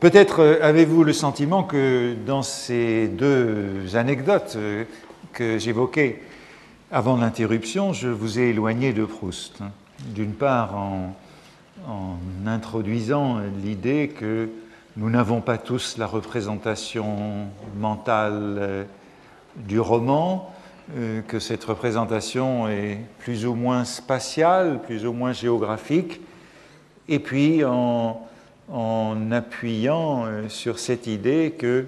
Peut-être euh, avez-vous le sentiment que dans ces deux anecdotes euh, que j'évoquais avant l'interruption, je vous ai éloigné de Proust. D'une part, en, introduisant l'idée que nous n'avons pas tous la représentation mentale euh, du roman, que cette représentation est plus ou moins spatiale, plus ou moins géographique, et puis en, en appuyant euh, sur cette idée que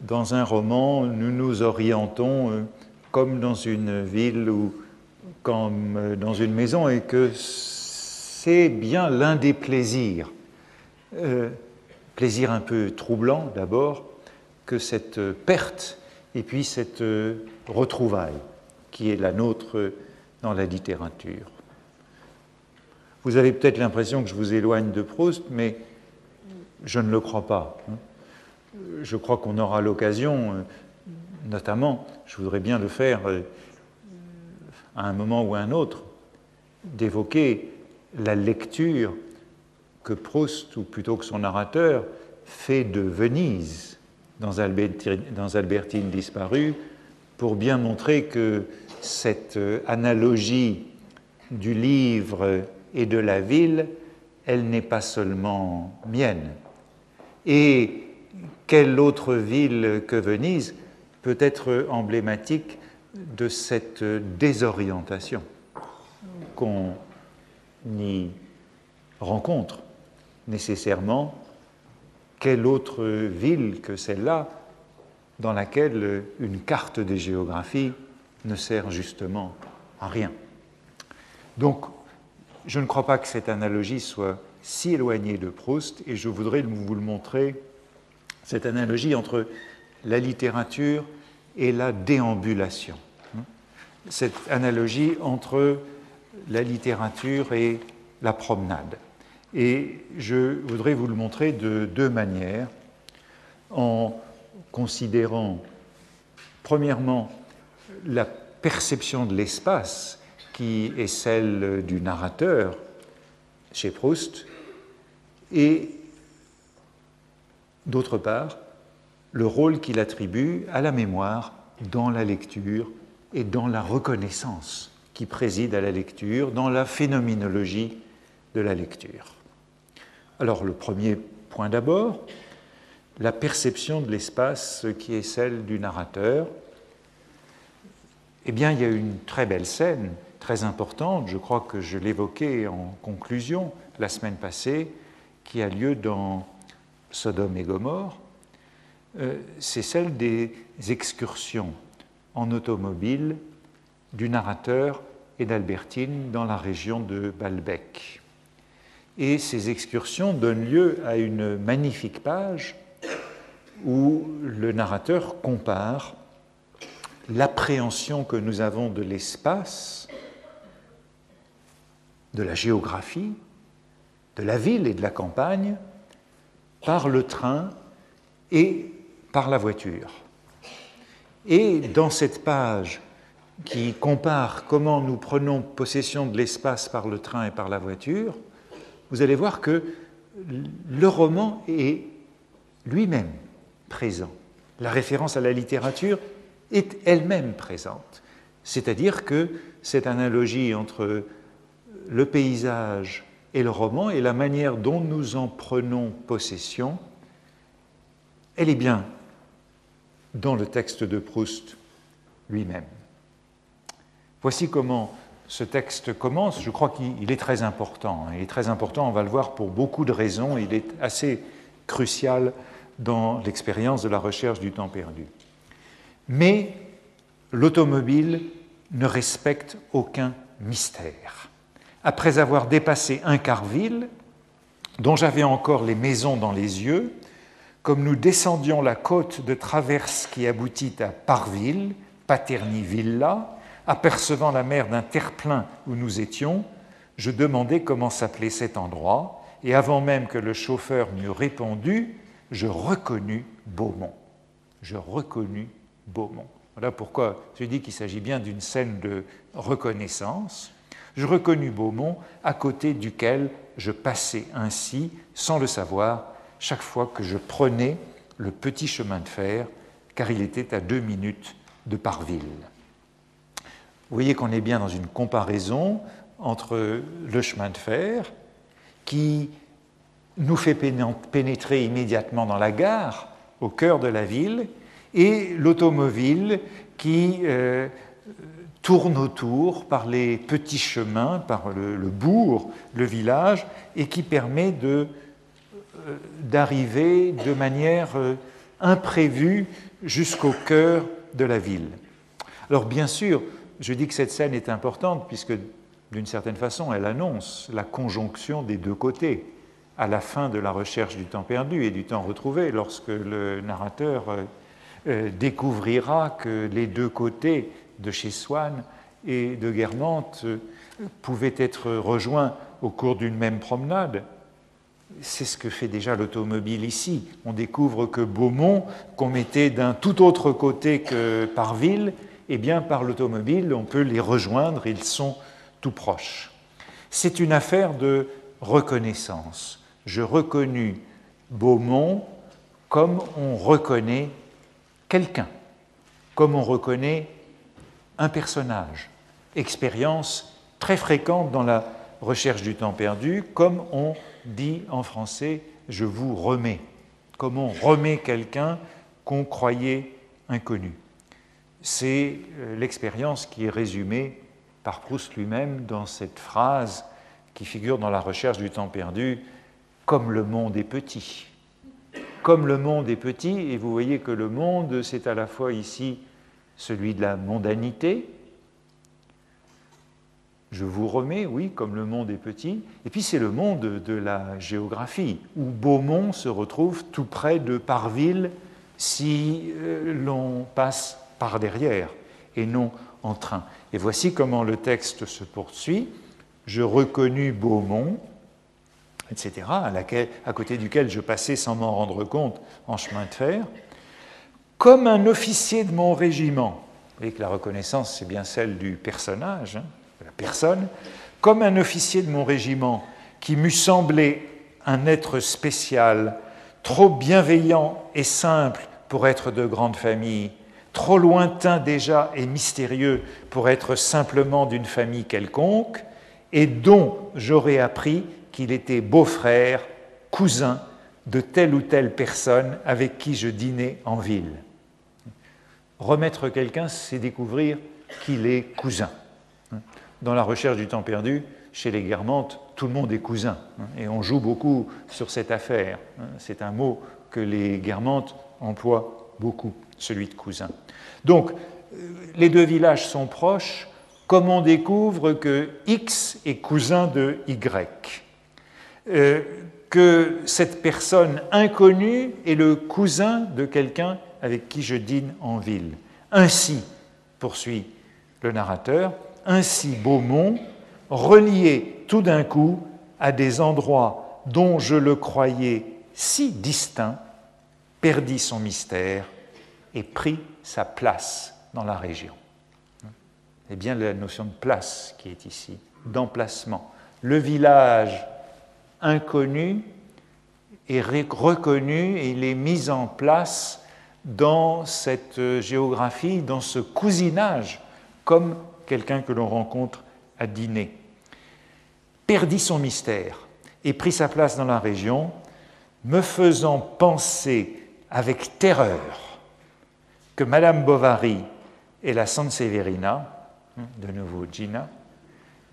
dans un roman, nous nous orientons euh, comme dans une ville ou comme euh, dans une maison et que c'est bien l'un des plaisirs, plaisir un peu troublant d'abord, que cette perte et puis cette retrouvaille qui est la nôtre dans la littérature. Vous avez peut-être l'impression que je vous éloigne de Proust, mais je ne le crois pas. Je crois qu'on aura l'occasion, notamment, je voudrais bien le faire euh, à un moment ou à un autre, d'évoquer la lecture que Proust, ou plutôt que son narrateur, fait de Venise dans Albertine, dans Albertine disparue, pour bien montrer que cette euh, analogie du livre et de la ville, elle n'est pas seulement mienne, et quelle autre ville que Venise peut être emblématique de cette désorientation qu'on y rencontre nécessairement? Quelle autre ville que celle-là dans laquelle une carte des géographies ne sert justement à rien? Donc, je ne crois pas que cette analogie soit si éloigné de Proust, et je voudrais vous le montrer, cette analogie entre la littérature et la déambulation. Cette analogie entre la littérature et la promenade. Et je voudrais vous le montrer de deux manières, en considérant premièrement la perception de l'espace qui est celle du narrateur chez Proust, et d'autre part, le rôle qu'il attribue à la mémoire dans la lecture et dans la reconnaissance qui préside à la lecture, dans la phénoménologie de la lecture. Alors le premier point d'abord, la perception de l'espace qui est celle du narrateur. Eh bien, il y a une très belle scène, très importante, je crois que je l'évoquais en conclusion la semaine passée, qui a lieu dans Sodome et Gomorre, euh, c'est celle des excursions en automobile du narrateur et d'Albertine dans la région de Balbec. Et ces excursions donnent lieu à une magnifique page où le narrateur compare l'appréhension que nous avons de l'espace, de la géographie, de la ville et de la campagne par le train et par la voiture. Et dans cette page qui compare comment nous prenons possession de l'espace par le train et par la voiture, vous allez voir que le roman est lui-même présent. La référence à la littérature est elle-même présente. C'est-à-dire que cette analogie entre le paysage et le roman et la manière dont nous en prenons possession, elle est bien dans le texte de Proust lui-même. Voici comment ce texte commence. Je crois qu'il est très important. Il est très important, on va le voir pour beaucoup de raisons. Il est assez crucial dans l'expérience de la recherche du temps perdu. Mais l'automobile ne respecte aucun mystère après avoir dépassé Incarville, dont j'avais encore les maisons dans les yeux, comme nous descendions la côte de traverse qui aboutit à Parville, Paterni Villa, apercevant la mer d'un terre-plein où nous étions, je demandai comment s'appelait cet endroit, et avant même que le chauffeur m'eût répondu, je reconnus Beaumont. Je reconnus Beaumont. Voilà pourquoi je dis qu'il s'agit bien d'une scène de reconnaissance je reconnus Beaumont, à côté duquel je passais ainsi, sans le savoir, chaque fois que je prenais le petit chemin de fer, car il était à deux minutes de Parville. Vous voyez qu'on est bien dans une comparaison entre le chemin de fer, qui nous fait pénétrer immédiatement dans la gare, au cœur de la ville, et l'automobile qui euh, tourne autour par les petits chemins, par le, bourg, le village, et qui permet euh, d'arriver de manière euh, imprévue jusqu'au cœur de la ville. Alors bien sûr, je dis que cette scène est importante puisque d'une certaine façon, elle annonce la conjonction des deux côtés à la fin de la recherche du temps perdu et du temps retrouvé, lorsque le narrateur euh, découvrira que les deux côtés de chez Swann et de Guermantes euh, pouvaient être rejoints au cours d'une même promenade. C'est ce que fait déjà l'automobile ici. On découvre que Beaumont, qu'on mettait d'un tout autre côté que par ville, eh bien par l'automobile, on peut les rejoindre, ils sont tout proches. C'est une affaire de reconnaissance. Je reconnus Beaumont comme on reconnaît quelqu'un, comme on reconnaît un personnage. Expérience très fréquente dans la recherche du temps perdu, comme on dit en français je vous remets, comme on remet quelqu'un qu'on croyait inconnu. C'est euh, l'expérience qui est résumée par Proust lui-même dans cette phrase qui figure dans la recherche du temps perdu, comme le monde est petit. Comme le monde est petit, et vous voyez que le monde, c'est à la fois ici celui de la mondanité, je vous remets, oui, comme le monde est petit, et puis c'est le monde de la géographie, où Beaumont se retrouve tout près de Parville si euh, l'on passe par derrière et non en train. Et voici comment le texte se poursuit. Je reconnus Beaumont, etc., à, côté duquel je passais sans m'en rendre compte en chemin de fer, comme un officier de mon régiment. Vous voyez que la reconnaissance, c'est bien celle du personnage, hein, de la personne, comme un officier de mon régiment qui m'eût semblé un être spécial, trop bienveillant et simple pour être de grande famille, trop lointain déjà et mystérieux pour être simplement d'une famille quelconque, et dont j'aurais appris qu'il était beau-frère, cousin de telle ou telle personne avec qui je dînais en ville. Remettre quelqu'un, c'est découvrir qu'il est cousin. Dans la recherche du temps perdu, chez les Guermantes, tout le monde est cousin. Et on joue beaucoup sur cette affaire. C'est un mot que les Guermantes emploient beaucoup, celui de cousin. Donc, les deux villages sont proches, comme on découvre que X est cousin de Y, euh, que cette personne inconnue est le cousin de quelqu'un avec qui je dîne en ville. Ainsi, poursuit le narrateur, ainsi Beaumont, relié tout d'un coup à des endroits dont je le croyais si distincts, perdit son mystère et prit sa place dans la région. C'est bien la notion de place qui est ici, d'emplacement. Le village inconnu est reconnu et il est mis en place dans cette géographie, dans ce cousinage, comme quelqu'un que l'on rencontre à dîner. Perdit son mystère et prit sa place dans la région, me faisant penser avec terreur que Madame Bovary et la Sanseverina, de nouveau Gina,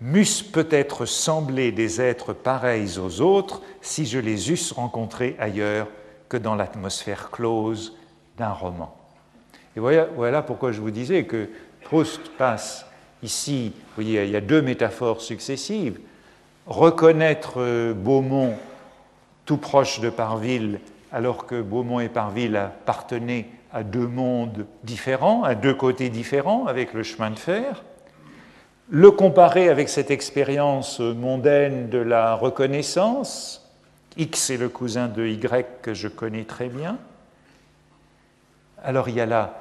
m'eussent peut-être semblé des êtres pareils aux autres si je les eusse rencontrés ailleurs que dans l'atmosphère close d'un roman. Et voilà, pourquoi je vous disais que Proust passe ici, vous voyez, il y a deux métaphores successives. Reconnaître Beaumont tout proche de Parville, alors que Beaumont et Parville appartenaient à deux mondes différents, à deux côtés différents avec le chemin de fer, le comparer avec cette expérience mondaine de la reconnaissance, X est le cousin de Y que je connais très bien, alors il y a là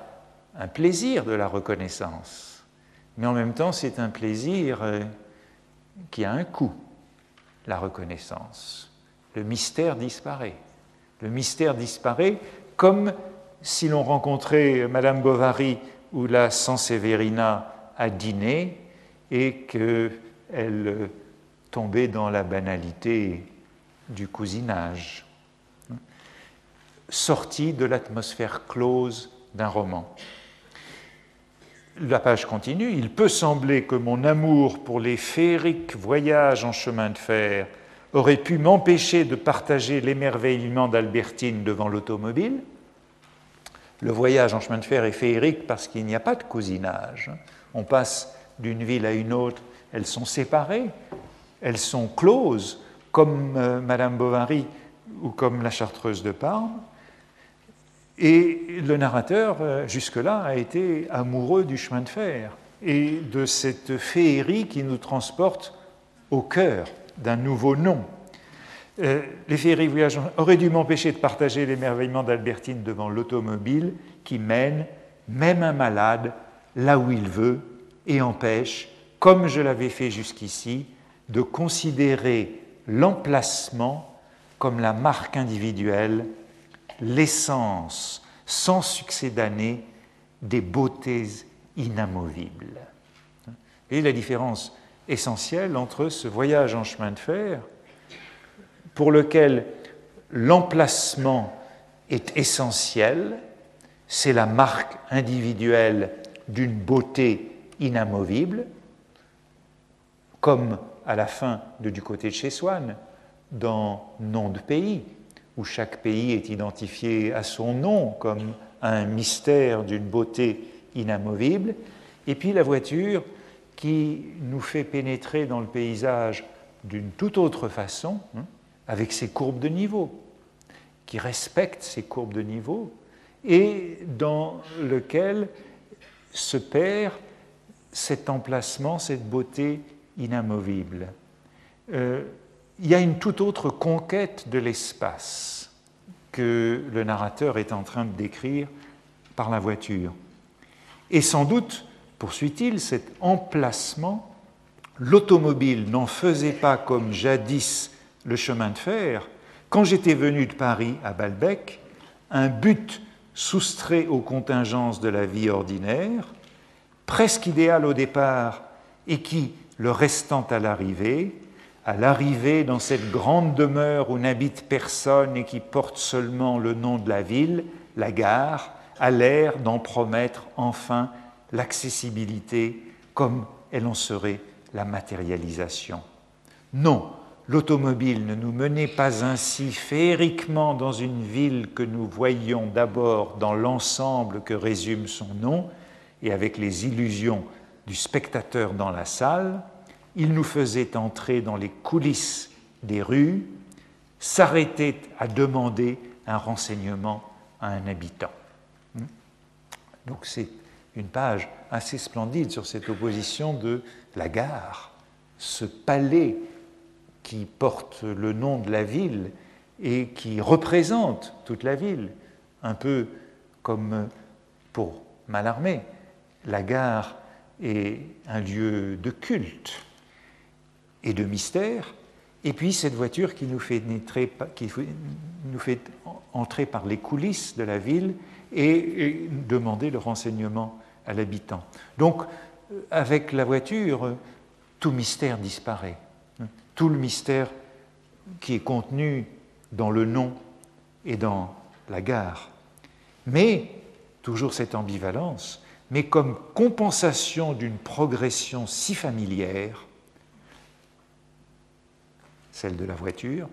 un plaisir de la reconnaissance, mais en même temps c'est un plaisir euh, qui a un coût, la reconnaissance. Le mystère disparaît. Le mystère disparaît comme si l'on rencontrait Madame Bovary ou la Sanseverina à dîner et qu'elle tombait dans la banalité du cousinage, sortie de l'atmosphère close d'un roman. La page continue. Il peut sembler que mon amour pour les féeriques voyages en chemin de fer aurait pu m'empêcher de partager l'émerveillement d'Albertine devant l'automobile. Le voyage en chemin de fer est féerique parce qu'il n'y a pas de cousinage. On passe d'une ville à une autre, elles sont séparées, elles sont closes, comme euh, Madame Bovary ou comme la Chartreuse de Parme. Et le narrateur, euh, jusque-là, a été amoureux du chemin de fer et de cette féerie qui nous transporte au cœur d'un nouveau nom. Euh, les féeries voyageantes auraient dû m'empêcher de partager l'émerveillement d'Albertine devant l'automobile qui mène, même un malade, là où il veut et empêche, comme je l'avais fait jusqu'ici, de considérer l'emplacement comme la marque individuelle l'essence sans succès d'année des beautés inamovibles. Et la différence essentielle entre ce voyage en chemin de fer, pour lequel l'emplacement est essentiel, c'est la marque individuelle d'une beauté inamovible, comme à la fin de Du côté de chez Swann, dans Nom de pays, où chaque pays est identifié à son nom comme un mystère d'une beauté inamovible, et puis la voiture qui nous fait pénétrer dans le paysage d'une toute autre façon, hein, avec ses courbes de niveau, qui respecte ces courbes de niveau, et dans lequel se perd cet emplacement, cette beauté inamovible. Euh, il y a une toute autre conquête de l'espace que le narrateur est en train de décrire par la voiture. Et sans doute, poursuit-il, cet emplacement, l'automobile n'en faisait pas comme jadis le chemin de fer. Quand j'étais venu de Paris à Balbec, un but soustrait aux contingences de la vie ordinaire, presque idéal au départ et qui, le restant à l'arrivée, à l'arrivée dans cette grande demeure où n'habite personne et qui porte seulement le nom de la ville, la gare, a l'air d'en promettre enfin l'accessibilité comme elle en serait la matérialisation. Non, l'automobile ne nous menait pas ainsi féeriquement dans une ville que nous voyions d'abord dans l'ensemble que résume son nom et avec les illusions du spectateur dans la salle, il nous faisait entrer dans les coulisses des rues, s'arrêter à demander un renseignement à un habitant. Hmm? Donc c'est une page assez splendide sur cette opposition de la gare, ce palais qui porte le nom de la ville et qui représente toute la ville, un peu comme pour Malarmé, la gare est un lieu de culte, et de mystère, et puis cette voiture qui nous fait, qui nous fait entrer par les coulisses de la ville et, demander le renseignement à l'habitant. Donc, euh, avec la voiture, tout mystère disparaît. Tout le mystère qui est contenu dans le nom et dans la gare. Mais, toujours cette ambivalence, mais comme compensation d'une progression si familière, celle de la voiture,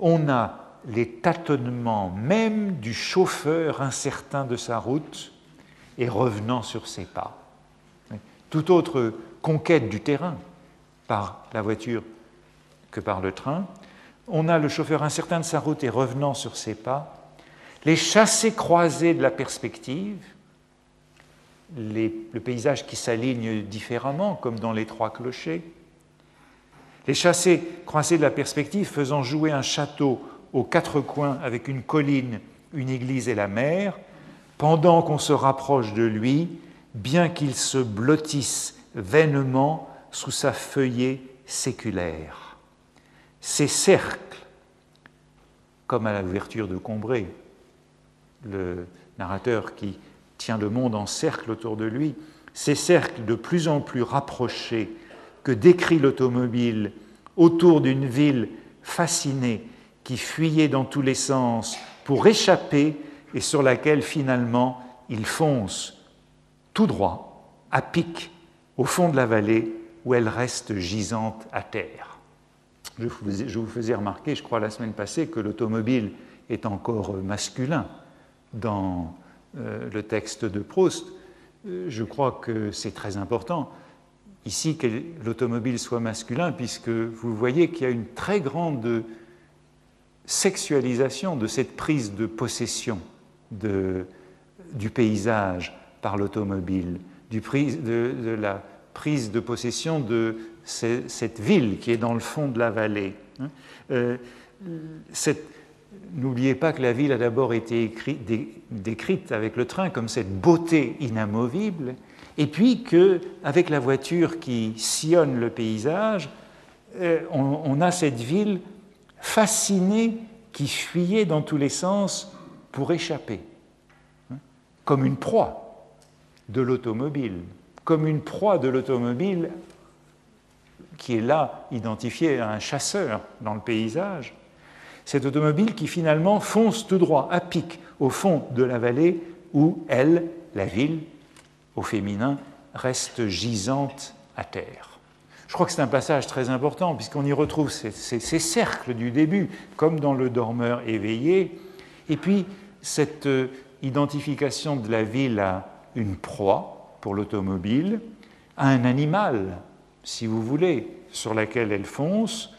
on a les tâtonnements même du chauffeur incertain de sa route et revenant sur ses pas. Toute autre conquête du terrain par la voiture que par le train, on a le chauffeur incertain de sa route et revenant sur ses pas, les chassés croisés de la perspective, le paysage qui s'aligne différemment, comme dans les trois clochers, les chassés croisés de la perspective faisant jouer un château aux quatre coins avec une colline, une église et la mer, pendant qu'on se rapproche de lui, bien qu'il se blottisse vainement sous sa feuillée séculaire. Ces cercles comme à l'ouverture de Combray, le narrateur qui tient le monde en cercle autour de lui, ces cercles de plus en plus rapprochés que décrit l'automobile autour d'une ville fascinée qui fuyait dans tous les sens pour échapper et sur laquelle finalement il fonce tout droit, à pic, au fond de la vallée où elle reste gisante à terre. Je vous faisais remarquer, je crois la semaine passée, que l'automobile est encore masculin dans euh, le texte de Proust. Euh, je crois que c'est très important ici que l'automobile soit masculin, puisque vous voyez qu'il y a une très grande sexualisation de cette prise de possession du paysage par l'automobile, de, la prise de possession de cette ville qui est dans le fond de la vallée. Hein. Euh, n'oubliez pas que la ville a d'abord été décrite avec le train comme cette beauté inamovible, et puis qu'avec la voiture qui sillonne le paysage, euh, on, a cette ville fascinée qui fuyait dans tous les sens pour échapper, hein, comme une proie de l'automobile, comme une proie de l'automobile qui est là identifiée à un chasseur dans le paysage, cette automobile qui finalement fonce tout droit, à pic, au fond de la vallée où elle, la ville, au féminin, reste gisante à terre. Je crois que c'est un passage très important, puisqu'on y retrouve ces, cercles du début, comme dans le dormeur éveillé, et puis cette euh, identification de la ville à une proie pour l'automobile, à un animal, si vous voulez, sur laquelle elle fonce,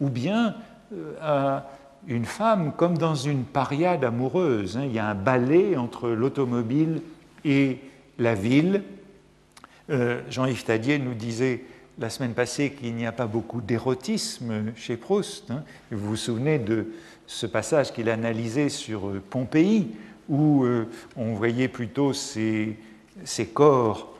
ou bien euh, à une femme comme dans une pariade amoureuse. Hein. Il y a un balai entre l'automobile et la ville. Euh, Jean-Yves Tadier nous disait la semaine passée qu'il n'y a pas beaucoup d'érotisme chez Proust. Hein. Vous vous souvenez de ce passage qu'il analysait sur euh, Pompéi, où euh, on voyait plutôt ces, corps,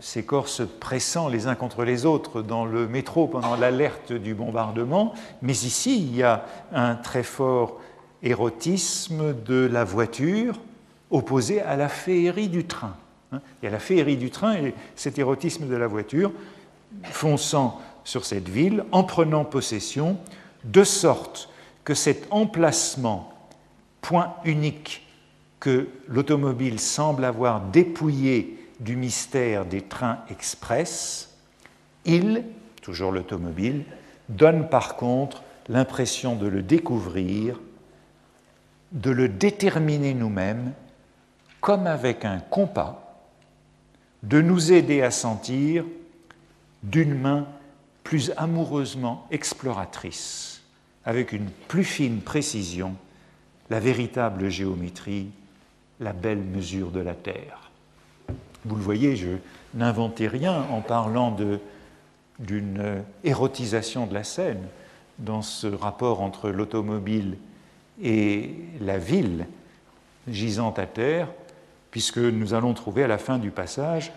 ces corps se pressant les uns contre les autres dans le métro pendant l'alerte du bombardement. Mais ici, il y a un très fort érotisme de la voiture opposé à la féerie du train. Hein. Y a la féerie du train et cet érotisme de la voiture fonçant sur cette ville en prenant possession, de sorte que cet emplacement, point unique que l'automobile semble avoir dépouillé du mystère des trains express, il, toujours l'automobile, donne par contre l'impression de le découvrir, de le déterminer nous-mêmes comme avec un compas, de nous aider à sentir d'une main plus amoureusement exploratrice, avec une plus fine précision, la véritable géométrie, la belle mesure de la Terre. Vous le voyez, je n'inventais rien en parlant d'une érotisation de la scène dans ce rapport entre l'automobile et la ville gisante à terre, puisque nous allons trouver à la fin du passage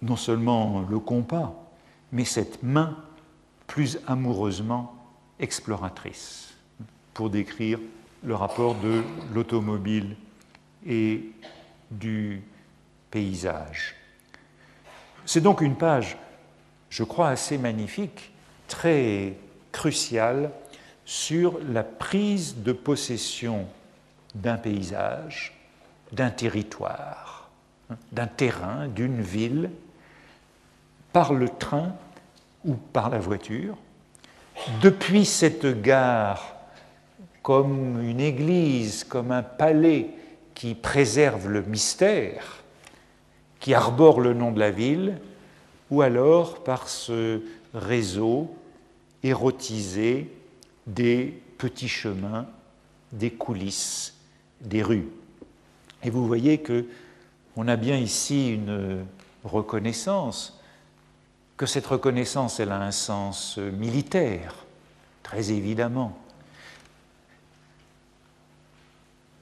non seulement le compas, mais cette main plus amoureusement exploratrice, pour décrire le rapport de l'automobile et du paysage. C'est donc une page, je crois, assez magnifique, très cruciale sur la prise de possession d'un paysage d'un territoire, d'un terrain, d'une ville, par le train ou par la voiture, depuis cette gare comme une église, comme un palais qui préserve le mystère, qui arbore le nom de la ville, ou alors par ce réseau érotisé des petits chemins, des coulisses, des rues. Et vous voyez que on a bien ici une reconnaissance, que cette reconnaissance, elle a un sens militaire, très évidemment.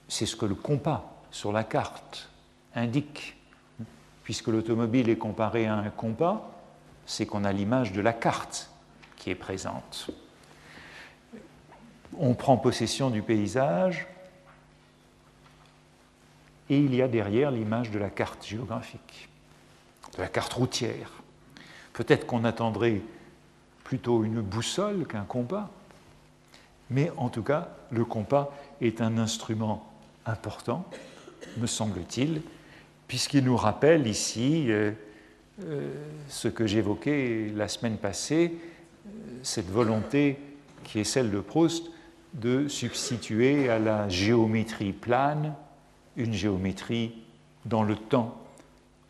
C'est ce que le compas sur la carte indique. Puisque l'automobile est comparée à un compas, c'est qu'on a l'image de la carte qui est présente. on prend possession du paysage, et il y a derrière l'image de la carte géographique, de la carte routière. Peut-être qu'on attendrait plutôt une boussole qu'un compas, mais en tout cas, le compas est un instrument important, me semble-t-il, puisqu'il nous rappelle ici euh, euh, ce que j'évoquais la semaine passée, euh, cette volonté qui est celle de Proust de substituer à la géométrie plane une géométrie dans le temps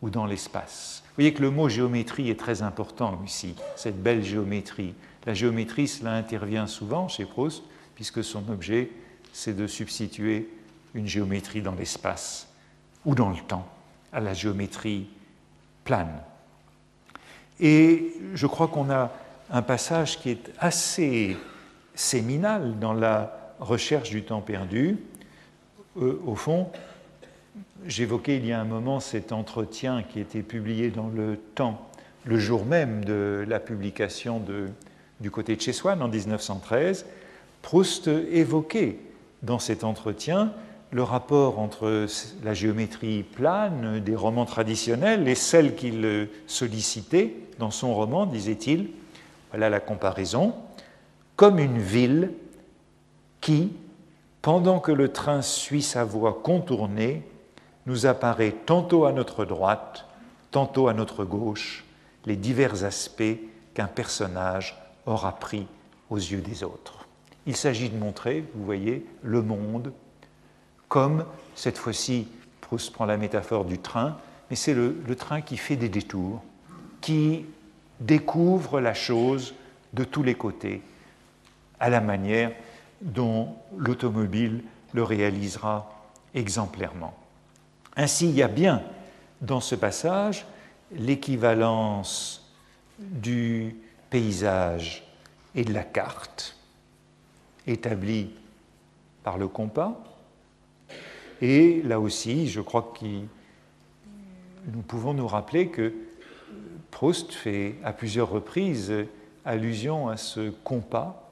ou dans l'espace. Vous voyez que le mot géométrie est très important ici, cette belle géométrie. La géométrie, cela intervient souvent chez Proust, puisque son objet, c'est de substituer une géométrie dans l'espace ou dans le temps à la géométrie plane. Et je crois qu'on a un passage qui est assez séminal dans la recherche du temps perdu. Euh, au fond, j'évoquais il y a un moment cet entretien qui était publié dans le temps, le jour même de la publication du côté de chez Swann en 1913. Proust évoquait dans cet entretien le rapport entre la géométrie plane des romans traditionnels et celle qu'il sollicitait dans son roman, disait-il, voilà la comparaison, comme une ville qui, pendant que le train suit sa voie contournée, nous apparaît tantôt à notre droite, tantôt à notre gauche, les divers aspects qu'un personnage aura pris aux yeux des autres. Il s'agit de montrer, vous voyez, le monde comme, cette fois-ci, Proust prend la métaphore du train, mais c'est le, le, train qui fait des détours, qui découvre la chose de tous les côtés, à la manière dont l'automobile le réalisera exemplairement. Ainsi, il y a bien dans ce passage l'équivalence du paysage et de la carte établie par le compas. Et là aussi, je crois que nous pouvons nous rappeler que Proust fait à plusieurs reprises allusion à ce compas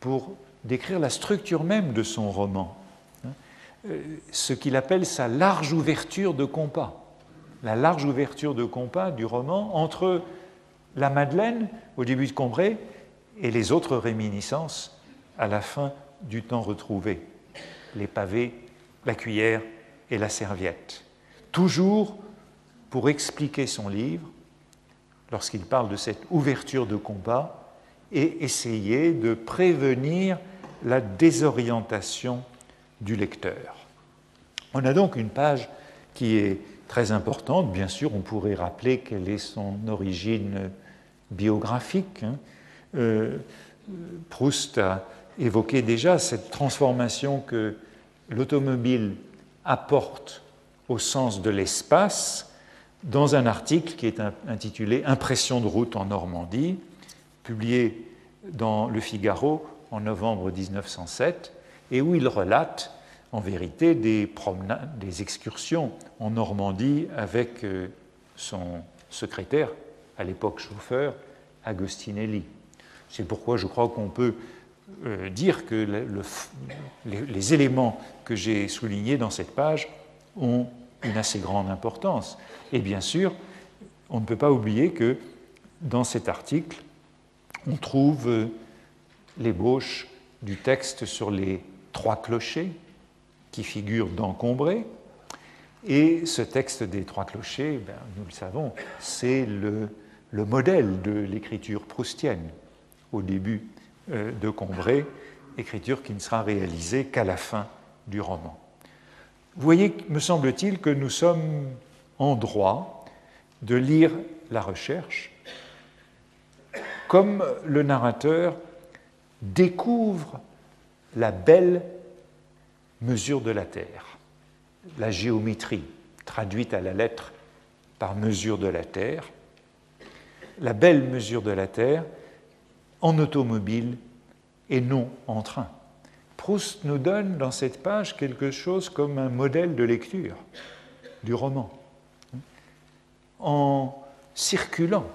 pour décrire la structure même de son roman. Euh, ce qu'il appelle sa large ouverture de compas, la large ouverture de compas du roman entre la Madeleine au début de Combray et les autres réminiscences à la fin du temps retrouvé, les pavés, la cuillère et la serviette. Toujours pour expliquer son livre, lorsqu'il parle de cette ouverture de compas, et essayer de prévenir la désorientation du lecteur. On a donc une page qui est très importante. Bien sûr, on pourrait rappeler quelle est son origine biographique. Hein. Euh, Proust a évoqué déjà cette transformation que l'automobile apporte au sens de l'espace dans un article qui est intitulé Impression de route en Normandie, publié dans Le Figaro en novembre 1907 et où il relate en vérité des promenades, des excursions en Normandie avec euh, son secrétaire, à l'époque chauffeur, Agostinelli. C'est pourquoi je crois qu'on peut euh, dire que les, éléments que j'ai soulignés dans cette page ont une assez grande importance. Et bien sûr, on ne peut pas oublier que dans cet article, on trouve euh, l'ébauche du texte sur les trois clochers qui figure d'Encombré. Et ce texte des trois clochers, ben, nous le savons, c'est le, modèle de l'écriture proustienne au début euh, de Combray, écriture qui ne sera réalisée qu'à la fin du roman. Vous voyez, me semble-t-il, que nous sommes en droit de lire la recherche comme le narrateur découvre la belle mesure de la Terre, la géométrie traduite à la lettre par mesure de la Terre, la belle mesure de la Terre en automobile et non en train. Proust nous donne dans cette page quelque chose comme un modèle de lecture du roman. En circulant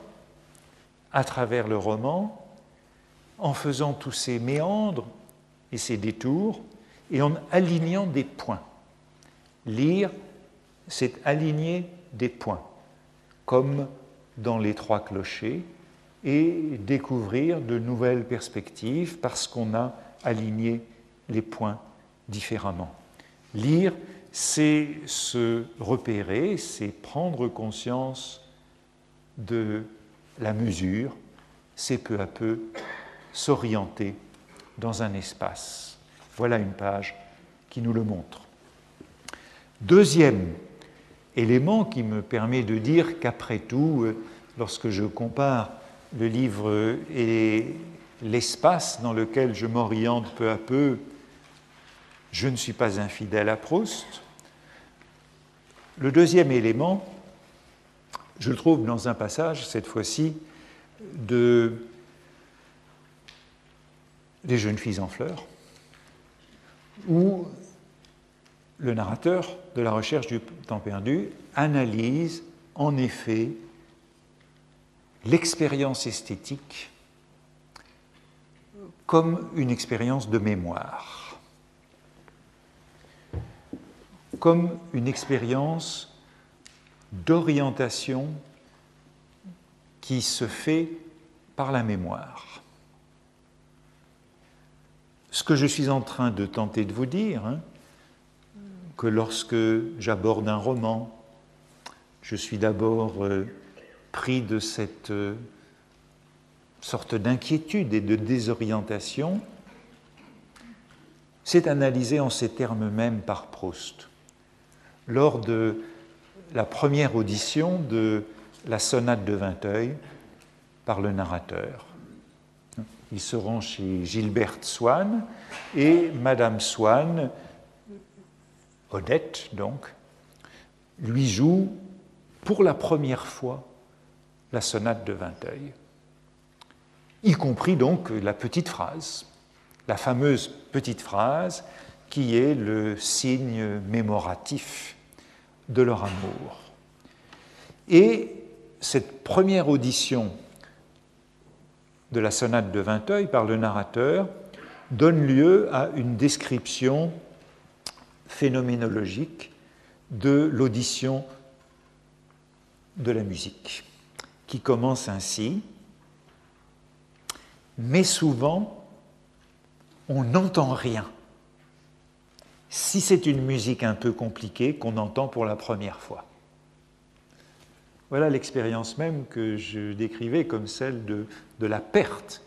à travers le roman, en faisant tous ces méandres et ses détours, et en alignant des points. Lire, c'est aligner des points, comme dans les trois clochers, et découvrir de nouvelles perspectives parce qu'on a aligné les points différemment. Lire, c'est se repérer, c'est prendre conscience de la mesure, c'est peu à peu s'orienter dans un espace. Voilà une page qui nous le montre. Deuxième élément qui me permet de dire qu'après tout, euh, lorsque je compare le livre et l'espace dans lequel je m'oriente peu à peu, je ne suis pas infidèle à Proust. Le deuxième élément, je le trouve dans un passage, cette fois-ci, de Les jeunes filles en fleurs, où le narrateur de la recherche du temps perdu analyse en effet l'expérience esthétique comme une expérience de mémoire, comme une expérience d'orientation qui se fait par la mémoire. Ce que je suis en train de tenter de vous dire, hein, que lorsque j'aborde un roman, je suis d'abord euh, pris de cette euh, sorte d'inquiétude et de désorientation, c'est analysé en ces termes mêmes par Proust. Lors de la première audition de la sonate de Vinteuil par le narrateur. Il se rend chez Gilberte Swann et Madame Swann, Odette donc, lui joue pour la première fois la sonate de Vinteuil, y compris donc la petite phrase, la fameuse petite phrase qui est le signe mémoratif de leur amour. Et cette première audition de la sonate de Vinteuil par le narrateur donne lieu à une description phénoménologique de l'audition de la musique, qui commence ainsi. Mais souvent, on n'entend rien. Si c'est une musique un peu compliquée qu'on entend pour la première fois. Voilà l'expérience même que je décrivais comme celle de, la perte,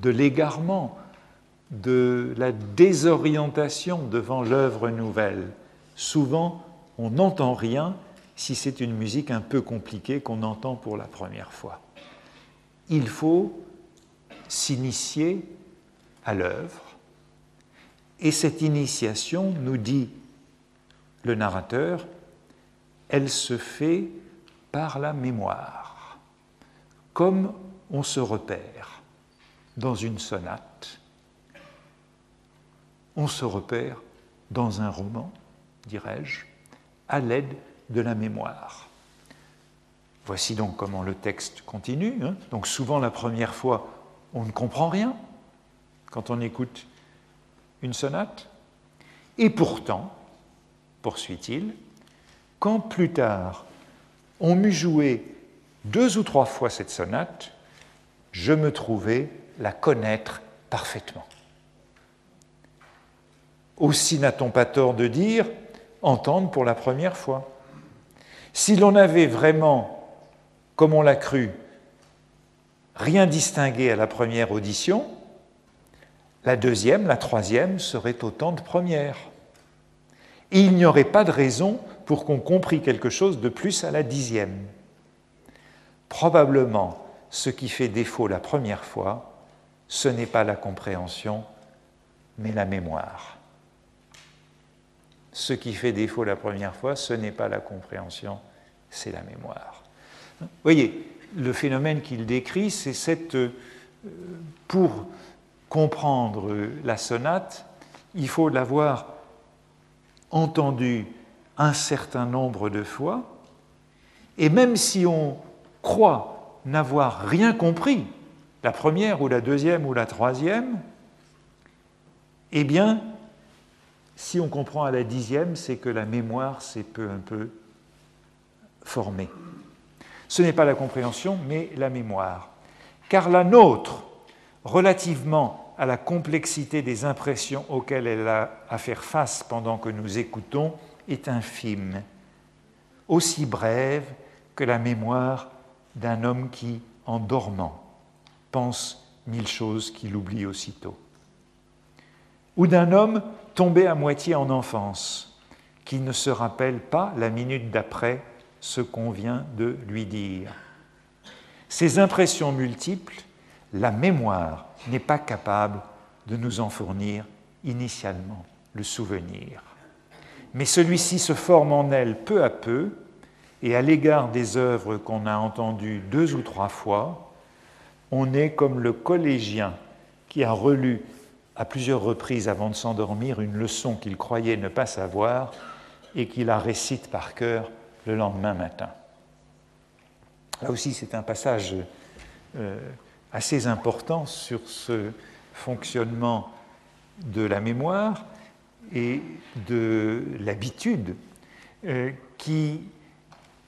de l'égarement, de la désorientation devant l'œuvre nouvelle. Souvent, on n'entend rien si c'est une musique un peu compliquée qu'on entend pour la première fois. Il faut s'initier à l'œuvre, et cette initiation, nous dit le narrateur, elle se fait par la mémoire, comme on se repère dans une sonate, on se repère dans un roman, dirais-je, à l'aide de la mémoire. Voici donc comment le texte continue. Hein. Donc souvent la première fois, on ne comprend rien quand on écoute une sonate. Et pourtant, poursuit-il, quand plus tard on m'eut joué deux ou trois fois cette sonate, je me trouvais la connaître parfaitement. Aussi n'a-t-on pas tort de dire entendre pour la première fois. Si l'on avait vraiment, comme on l'a cru, rien distingué à la première audition, la deuxième, la troisième seraient autant de premières. Il n'y aurait pas de raison pour qu'on comprît quelque chose de plus à la dixième. Probablement, ce qui fait défaut la première fois, ce n'est pas la compréhension, mais la mémoire. Ce qui fait défaut la première fois, ce n'est pas la compréhension, c'est la mémoire. Vous voyez, le phénomène qu'il décrit, c'est cette... Euh, pour comprendre la sonate, il faut l'avoir entendue un certain nombre de fois, et même si on croit n'avoir rien compris, la première ou la deuxième ou la troisième, Eh bien, si on comprend à la dixième, c'est que la mémoire s'est peu un peu formée. Ce n'est pas la compréhension, mais la mémoire. Car la nôtre, relativement à la complexité des impressions auxquelles elle a à faire face pendant que nous écoutons, est infime, aussi brève que la mémoire d'un homme qui, en dormant, pense mille choses qu'il oublie aussitôt. Ou d'un homme tombé à moitié en enfance, qui ne se rappelle pas la minute d'après ce qu'on vient de lui dire. Ces impressions multiples, la mémoire n'est pas capable de nous en fournir initialement le souvenir. Mais celui-ci se forme en elle peu à peu, et à l'égard des œuvres qu'on a entendues deux ou trois fois, on est comme le collégien qui a relu à plusieurs reprises avant de s'endormir une leçon qu'il croyait ne pas savoir et qui la récite par cœur le lendemain matin. Là aussi, c'est un passage euh, assez important sur ce fonctionnement de la mémoire et de l'habitude euh, qui,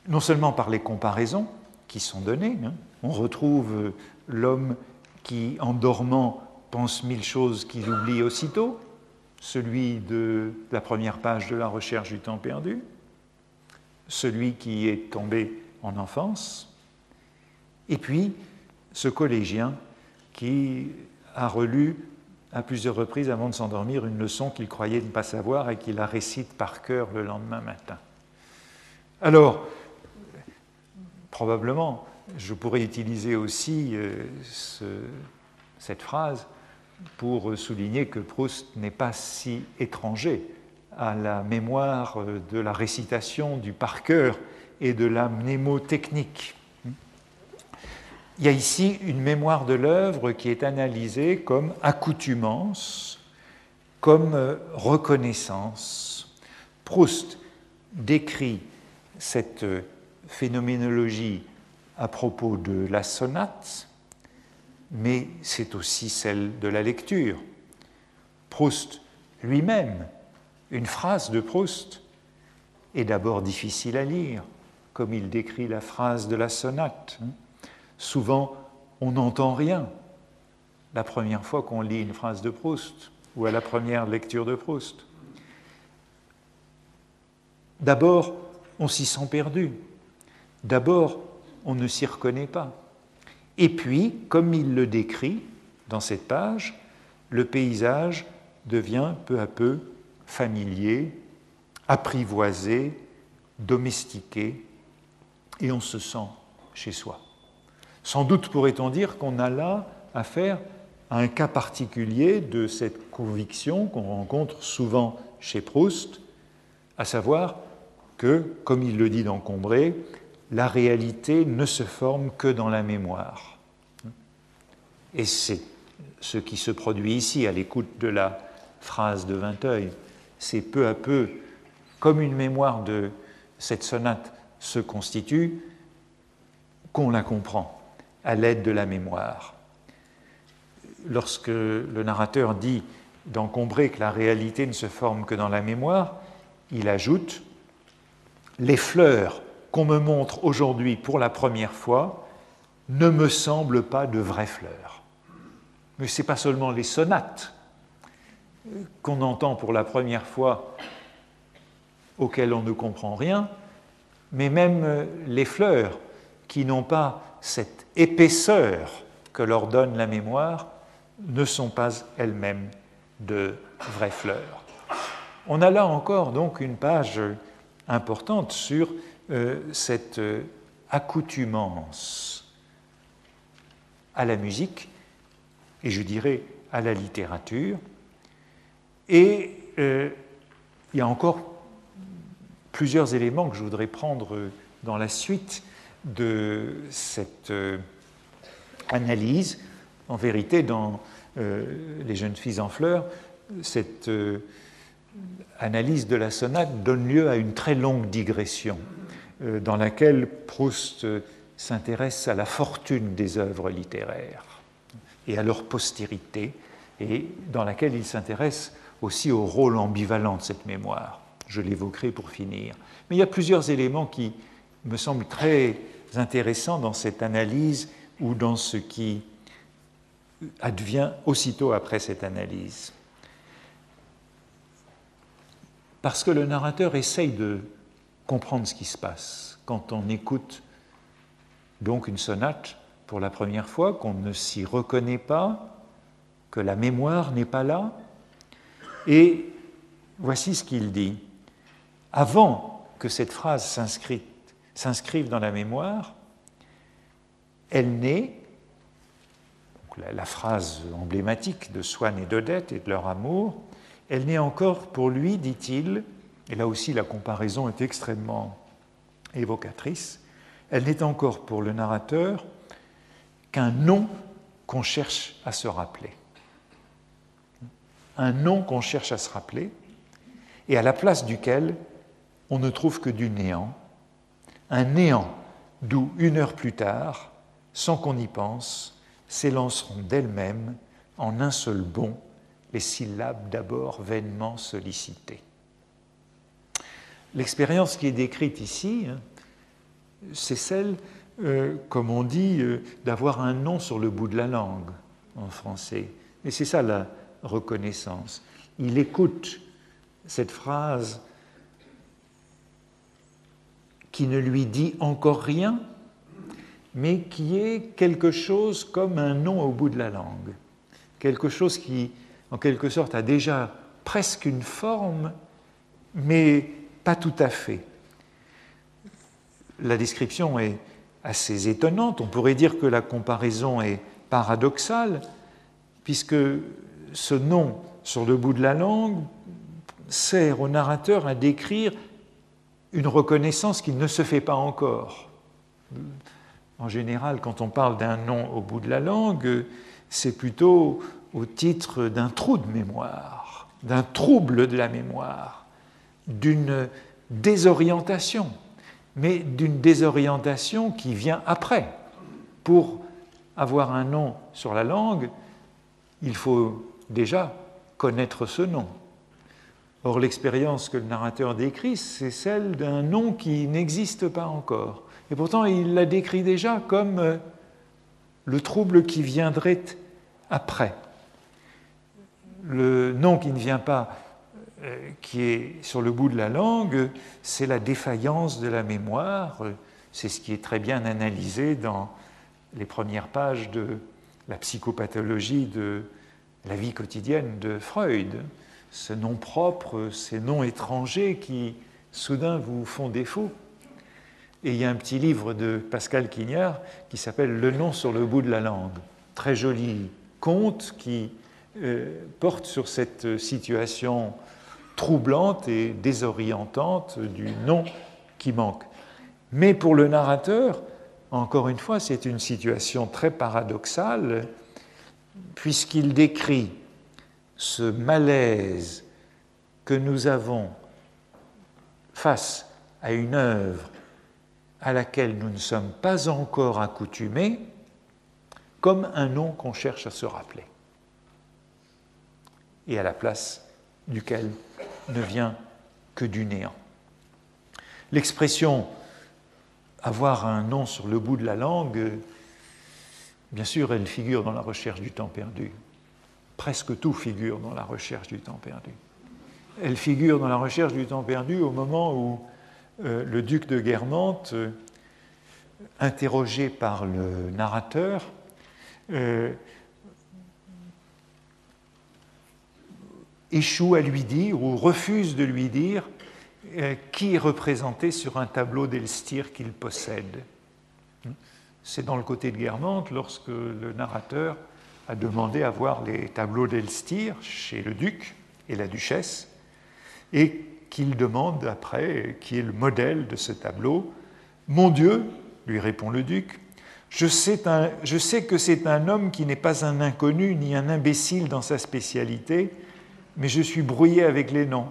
non seulement par les comparaisons qui sont données, hein, on retrouve l'homme qui, en dormant, pense mille choses qu'il oublie aussitôt, celui de la première page de la recherche du temps perdu, celui qui est tombé en enfance, et puis ce collégien qui a relu à plusieurs reprises avant de s'endormir une leçon qu'il croyait ne pas savoir et qui la récite par cœur le lendemain matin. Alors, probablement, je pourrais utiliser aussi euh, cette phrase pour souligner que Proust n'est pas si étranger à la mémoire euh, de la récitation, du par cœur et de la mnémotechnique. Il y a ici une mémoire de l'œuvre qui est analysée comme accoutumance, comme euh, reconnaissance. Proust décrit cette euh, phénoménologie à propos de la sonate, mais c'est aussi celle de la lecture. Proust lui-même, une phrase de Proust est d'abord difficile à lire, comme il décrit la phrase de la sonate. Souvent, on n'entend rien la première fois qu'on lit une phrase de Proust ou à la première lecture de Proust. D'abord, on s'y sent perdu. D'abord, on ne s'y reconnaît pas. Et puis, comme il le décrit dans cette page, le paysage devient peu à peu familier, apprivoisé, domestiqué, et on se sent chez soi. Sans doute pourrait-on dire qu'on a là affaire à un cas particulier de cette conviction qu'on rencontre souvent chez Proust, à savoir que, comme il le dit dans Combray, la réalité ne se forme que dans la mémoire. Et c'est ce qui se produit ici à l'écoute de la phrase de Vinteuil. C'est peu à peu, comme une mémoire de cette sonate se constitue, qu'on la comprend à l'aide de la mémoire. Lorsque le narrateur dit d'encombrer que la réalité ne se forme que dans la mémoire, il ajoute Les fleurs qu'on me montre aujourd'hui pour la première fois ne me semblent pas de vraies fleurs. Mais ce n'est pas seulement les sonates qu'on entend pour la première fois auxquelles on ne comprend rien, mais même les fleurs qui n'ont pas cette épaisseur que leur donne la mémoire ne sont pas elles-mêmes de vraies fleurs. On a là encore donc une page importante sur euh, cette euh, accoutumance à la musique et je dirais à la littérature. Et euh, il y a encore plusieurs éléments que je voudrais prendre dans la suite de cette euh, analyse. En vérité, dans euh, Les jeunes filles en fleurs, cette euh, analyse de la sonate donne lieu à une très longue digression dans laquelle Proust s'intéresse à la fortune des œuvres littéraires et à leur postérité et dans laquelle il s'intéresse aussi au rôle ambivalent de cette mémoire. Je l'évoquerai pour finir. Mais il y a plusieurs éléments qui me semblent très intéressants dans cette analyse ou dans ce qui advient aussitôt après cette analyse. Parce que le narrateur essaye de comprendre ce qui se passe. Quand on écoute donc une sonate pour la première fois, qu'on ne s'y reconnaît pas, que la mémoire n'est pas là, et voici ce qu'il dit. Avant que cette phrase s'inscrive dans la mémoire, elle naît, la, phrase emblématique de Swann et d'Odette et de leur amour, elle n'est encore pour lui, dit-il, et là aussi la comparaison est extrêmement évocatrice, elle n'est encore pour le narrateur qu'un nom qu'on cherche à se rappeler. Un nom qu'on cherche à se rappeler, et à la place duquel on ne trouve que du néant, un néant d'où, une heure plus tard, sans qu'on y pense, s'élanceront d'elles-mêmes en un seul bond les syllabes d'abord vainement sollicitées. L'expérience qui est décrite ici, hein, c'est celle, euh, comme on dit, euh, d'avoir un nom sur le bout de la langue en français. Et c'est ça la, reconnaissance. Il écoute cette phrase qui ne lui dit encore rien, mais qui est quelque chose comme un nom au bout de la langue, quelque chose qui, en quelque sorte, a déjà presque une forme, mais pas tout à fait. La description est assez étonnante, on pourrait dire que la comparaison est paradoxale, puisque ce nom sur le bout de la langue sert au narrateur à décrire une reconnaissance qui ne se fait pas encore. En général, quand on parle d'un nom au bout de la langue, c'est plutôt au titre d'un trou de mémoire, d'un trouble de la mémoire, d'une désorientation, mais d'une désorientation qui vient après. Pour avoir un nom sur la langue, il faut déjà connaître ce nom. Or, l'expérience que le narrateur décrit, c'est celle d'un nom qui n'existe pas encore. Et pourtant, il la décrit déjà comme euh, le trouble qui viendrait après. Le nom qui ne vient pas, euh, qui est sur le bout de la langue, c'est la défaillance de la mémoire. C'est ce qui est très bien analysé dans les premières pages de la psychopathologie de la vie quotidienne de Freud, ce nom propre, ces noms étrangers qui soudain vous font défaut. Et il y a un petit livre de Pascal Quignard qui s'appelle Le nom sur le bout de la langue. Très joli conte qui euh, porte sur cette situation troublante et désorientante du nom qui manque. Mais pour le narrateur, encore une fois, c'est une situation très paradoxale puisqu'il décrit ce malaise que nous avons face à une œuvre à laquelle nous ne sommes pas encore accoutumés, comme un nom qu'on cherche à se rappeler, et à la place duquel ne vient que du néant. L'expression avoir un nom sur le bout de la langue Bien sûr, elle figure dans la recherche du temps perdu. Presque tout figure dans la recherche du temps perdu. Elle figure dans la recherche du temps perdu au moment où euh, le duc de Guermantes, euh, interrogé par le narrateur, euh, échoue à lui dire ou refuse de lui dire qui est représenté sur un tableau d'Elstir qu'il possède. C'est dans le côté de Guermantes lorsque le narrateur a demandé à voir les tableaux d'Elstir chez le duc et la duchesse, et qu'il demande après qui est le modèle de ce tableau. Mon Dieu, lui répond le duc, je sais, je sais que c'est un homme qui n'est pas un inconnu ni un imbécile dans sa spécialité, mais je suis brouillé avec les noms.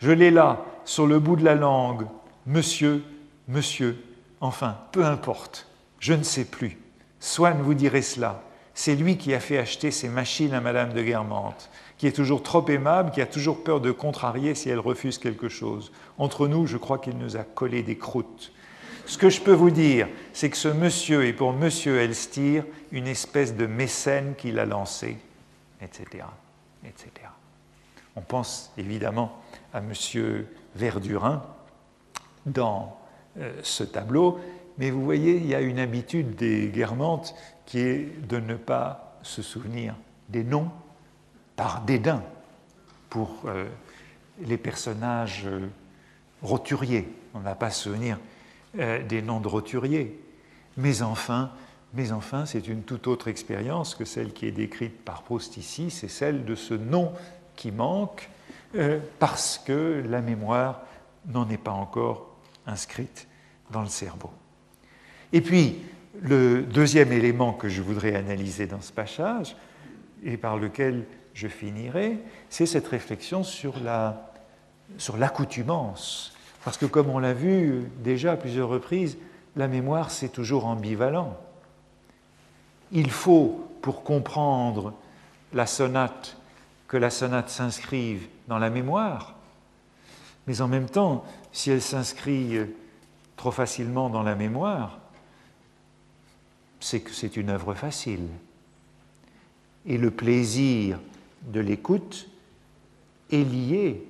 Je l'ai là, sur le bout de la langue, monsieur, monsieur, enfin, peu importe. Je ne sais plus. Swann vous dirait cela. C'est lui qui a fait acheter ces machines à Madame de Guermantes, qui est toujours trop aimable, qui a toujours peur de contrarier si elle refuse quelque chose. Entre nous, je crois qu'il nous a collé des croûtes. Ce que je peux vous dire, c'est que ce monsieur est pour monsieur Elstir une espèce de mécène qu'il a lancé, etc., etc. On pense évidemment à monsieur Verdurin dans euh, ce tableau, mais vous voyez, il y a une habitude des Guermantes qui est de ne pas se souvenir des noms par dédain pour euh, les personnages euh, roturiers. On n'a pas se souvenir euh, des noms de roturiers. Mais enfin, mais enfin, c'est une toute autre expérience que celle qui est décrite par Proust ici, c'est celle de ce nom qui manque parce que la mémoire n'en est pas encore inscrite dans le cerveau. Et puis, le deuxième élément que je voudrais analyser dans ce passage, et par lequel je finirai, c'est cette réflexion sur l'accoutumance. Parce que comme on l'a vu déjà à plusieurs reprises, la mémoire, c'est toujours ambivalent. Il faut, pour comprendre la sonate, que la sonate s'inscrive dans la mémoire, mais en même temps, si elle s'inscrit trop facilement dans la mémoire, c'est que c'est une œuvre facile. Et le plaisir de l'écoute est lié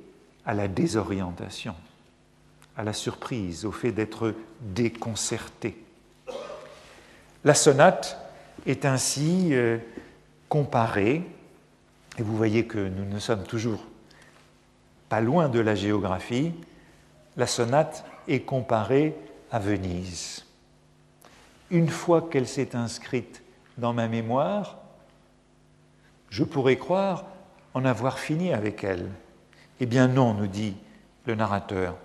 à la désorientation, à la surprise, au fait d'être déconcerté. La sonate est ainsi euh, comparée, et vous voyez que nous ne sommes toujours pas loin de la géographie, la sonate est comparée à Venise une fois qu'elle s'est inscrite dans ma mémoire, je pourrais croire en avoir fini avec elle. Eh bien non, nous dit le narrateur,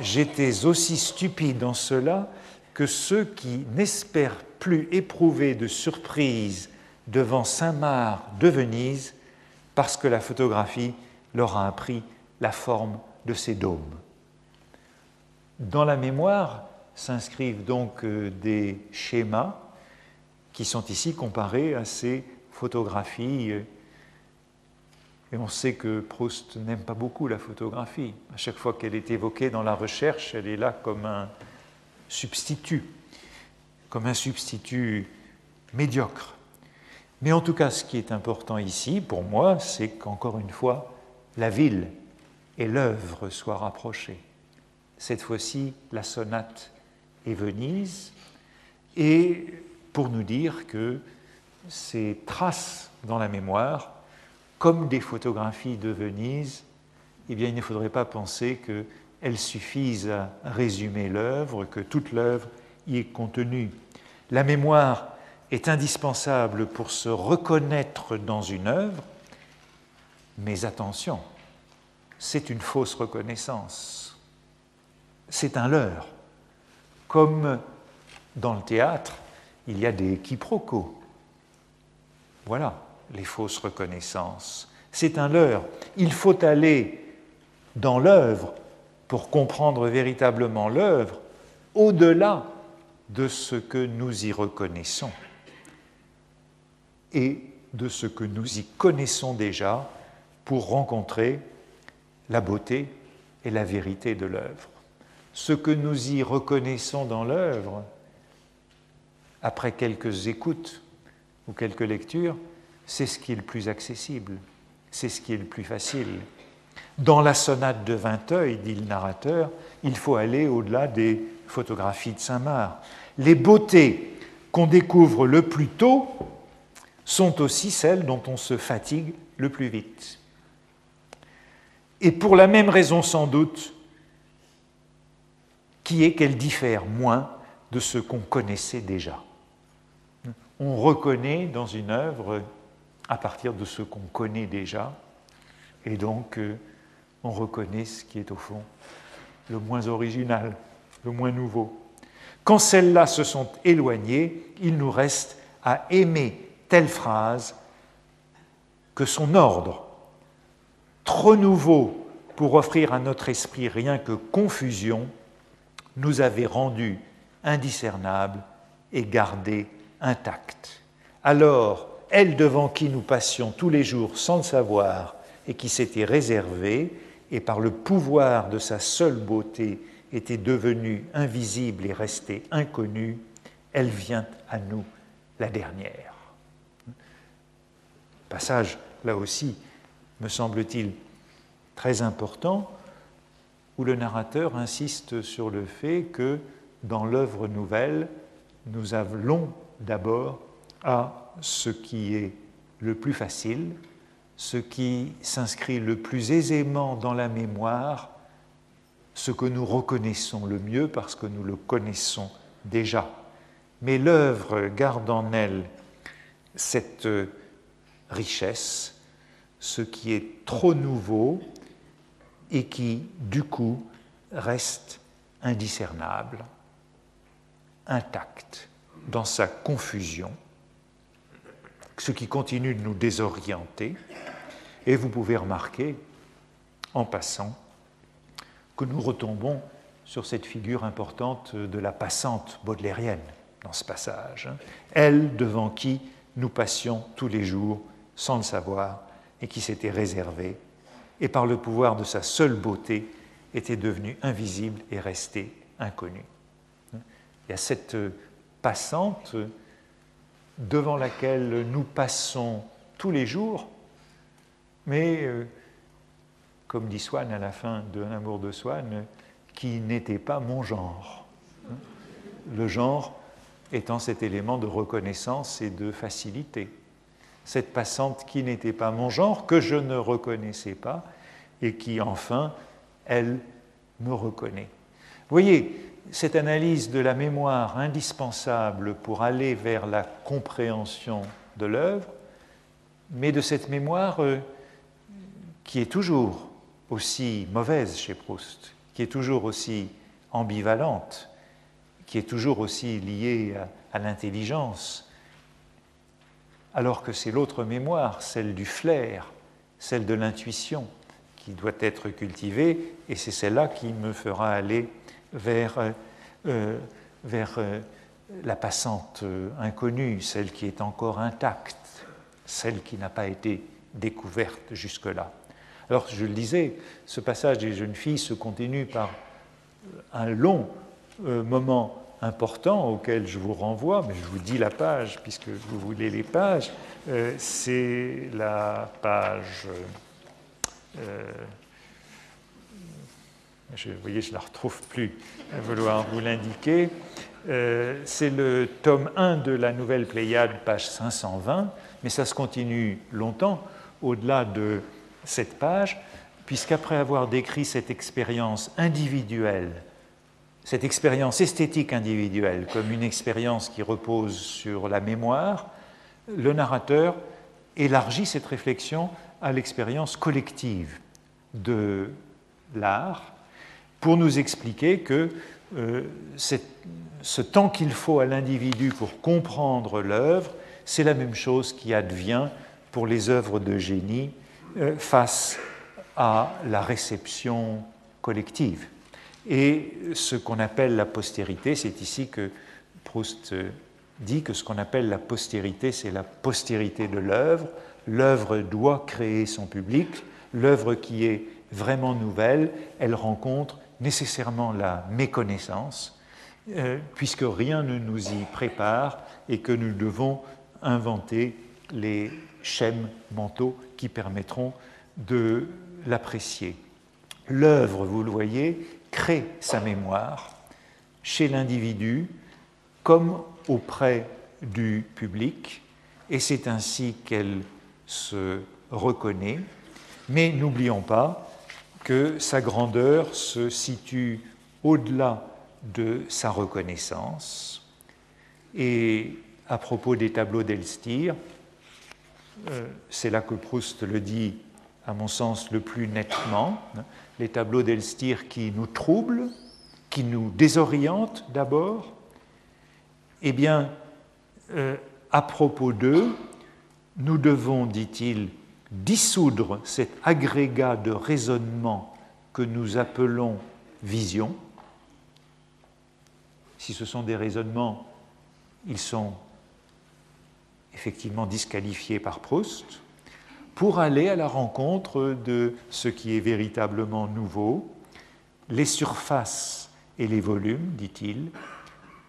j'étais aussi stupide en cela que ceux qui n'espèrent plus éprouver de surprise devant Saint-Marc de Venise parce que la photographie leur a appris la forme de ces dômes. Dans la mémoire, s'inscrivent donc euh, des schémas qui sont ici comparés à ces photographies. Et on sait que Proust n'aime pas beaucoup la photographie. À chaque fois qu'elle est évoquée dans la recherche, elle est là comme un substitut, comme un substitut médiocre. Mais en tout cas, ce qui est important ici, pour moi, c'est qu'encore une fois, la ville et l'œuvre soient rapprochées. Cette fois-ci, la sonate et Venise, et pour nous dire que ces traces dans la mémoire, comme des photographies de Venise, eh bien, il ne faudrait pas penser qu'elles suffisent à résumer l'œuvre, que toute l'œuvre y est contenue. La mémoire est indispensable pour se reconnaître dans une œuvre, mais attention, c'est une fausse reconnaissance. C'est un leurre. Comme dans le théâtre, il y a des quiproquos. Voilà les fausses reconnaissances. C'est un leurre. Il faut aller dans l'œuvre pour comprendre véritablement l'œuvre au-delà de ce que nous y reconnaissons et de ce que nous y connaissons déjà pour rencontrer la beauté et la vérité de l'œuvre ce que nous y reconnaissons dans l'œuvre, après quelques écoutes ou quelques lectures, c'est ce qui est le plus accessible, c'est ce qui est le plus facile. Dans la sonate de Vinteuil, dit le narrateur, il faut aller au-delà des photographies de Saint-Marc. Les beautés qu'on découvre le plus tôt sont aussi celles dont on se fatigue le plus vite. Et pour la même raison sans doute, qui est qu'elle diffère moins de ce qu'on connaissait déjà. On reconnaît dans une œuvre à partir de ce qu'on connaît déjà, et donc euh, on reconnaît ce qui est au fond le moins original, le moins nouveau. Quand celles-là se sont éloignées, il nous reste à aimer telle phrase que son ordre, trop nouveau pour offrir à notre esprit rien que confusion, nous avait rendus indiscernables et gardés intacts. Alors, elle devant qui nous passions tous les jours sans le savoir et qui s'était réservée, et par le pouvoir de sa seule beauté était devenue invisible et restée inconnue, elle vient à nous la dernière. Passage, là aussi, me semble-t-il, très important, où le narrateur insiste sur le fait que dans l'œuvre nouvelle, nous allons d'abord à ce qui est le plus facile, ce qui s'inscrit le plus aisément dans la mémoire, ce que nous reconnaissons le mieux parce que nous le connaissons déjà. Mais l'œuvre garde en elle cette richesse, ce qui est trop nouveau et qui, du coup, reste indiscernable, intact dans sa confusion, ce qui continue de nous désorienter. Et vous pouvez remarquer, en passant, que nous retombons sur cette figure importante de la passante baudelairienne dans ce passage. Elle devant qui nous passions tous les jours sans le savoir et qui s'était réservée, et par le pouvoir de sa seule beauté était devenue invisible et restée inconnue. Il y a cette passante devant laquelle nous passons tous les jours, mais euh, comme dit Swann à la fin de L'amour de Swann, qui n'était pas mon genre. Le genre étant cet élément de reconnaissance et de facilité. Cette passante qui n'était pas mon genre, que je ne reconnaissais pas, et qui enfin, elle, me reconnaît. Vous voyez, cette analyse de la mémoire indispensable pour aller vers la compréhension de l'œuvre, mais de cette mémoire euh, qui est toujours aussi mauvaise chez Proust, qui est toujours aussi ambivalente, qui est toujours aussi liée à, l'intelligence, alors que c'est l'autre mémoire, celle du flair, celle de l'intuition, qui doit être cultivée, et c'est celle-là qui me fera aller vers, euh, euh, vers euh, la passante inconnue, celle qui est encore intacte, celle qui n'a pas été découverte jusque-là. Alors, je le disais, ce passage des jeunes filles se continue par un long moment important auquel je vous renvoie, mais je vous dis la page puisque vous voulez les pages, c'est la page je, vous voyez, je ne la retrouve plus à vouloir vous l'indiquer. Euh, c'est le tome 1 de la Nouvelle Pléiade, page 520, mais ça se continue longtemps au-delà de cette page, puisqu'après avoir décrit cette expérience individuelle, cette expérience esthétique individuelle comme une expérience qui repose sur la mémoire, le narrateur élargit cette réflexion à l'expérience collective de l'art pour nous expliquer que euh, ce temps qu'il faut à l'individu pour comprendre l'œuvre, c'est la même chose qui advient pour les œuvres de génie euh, face à la réception collective. Et ce qu'on appelle la postérité, c'est ici que Proust dit que ce qu'on appelle la postérité, c'est la postérité de l'œuvre. L'œuvre doit créer son public. L'œuvre qui est vraiment nouvelle, elle rencontre nécessairement la méconnaissance, euh, puisque rien ne nous y prépare et que nous devons inventer les schèmes mentaux qui permettront de l'apprécier. L'œuvre, vous le voyez, crée sa mémoire chez l'individu comme auprès du public, et c'est ainsi qu'elle se reconnaît. Mais n'oublions pas que sa grandeur se situe au-delà de sa reconnaissance. Et à propos des tableaux d'Elstir, euh, c'est là que Proust le dit, à mon sens, le plus nettement, les tableaux d'Elstir qui nous troublent, qui nous désorientent d'abord, eh bien, euh, à propos d'eux, nous devons, dit-il, dissoudre cet agrégat de raisonnement que nous appelons vision. Si ce sont des raisonnements, ils sont effectivement disqualifiés par Proust, pour aller à la rencontre de ce qui est véritablement nouveau. Les surfaces et les volumes, dit-il,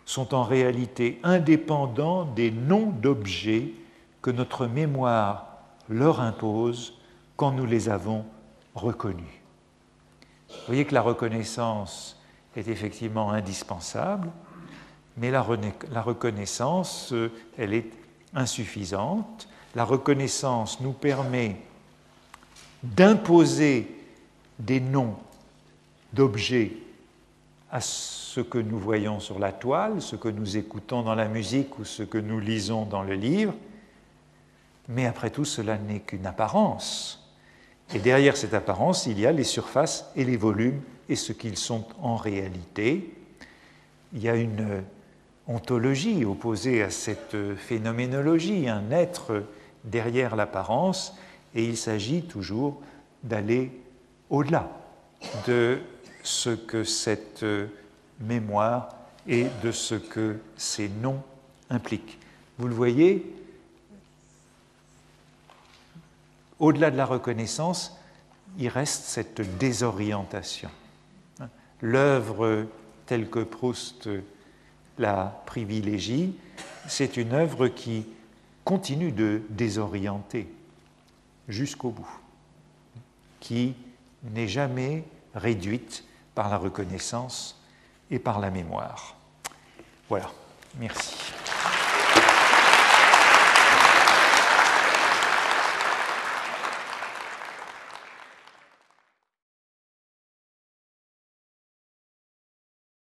sont en réalité indépendants des noms d'objets que notre mémoire leur impose quand nous les avons reconnus. Vous voyez que la reconnaissance est effectivement indispensable, mais la, reconnaissance, euh, elle est insuffisante. La reconnaissance nous permet d'imposer des noms d'objets à ce que nous voyons sur la toile, ce que nous écoutons dans la musique ou ce que nous lisons dans le livre, mais après tout, cela n'est qu'une apparence. Et derrière cette apparence, il y a les surfaces et les volumes et ce qu'ils sont en réalité. Il y a une ontologie opposée à cette phénoménologie, un être derrière l'apparence, et il s'agit toujours d'aller au-delà de ce que cette mémoire et de ce que ces noms impliquent. Vous le voyez, au-delà de la reconnaissance, il reste cette désorientation. L'œuvre telle que Proust la privilégie, c'est une œuvre qui continue de désorienter jusqu'au bout, qui n'est jamais réduite par la reconnaissance et par la mémoire. Voilà, merci.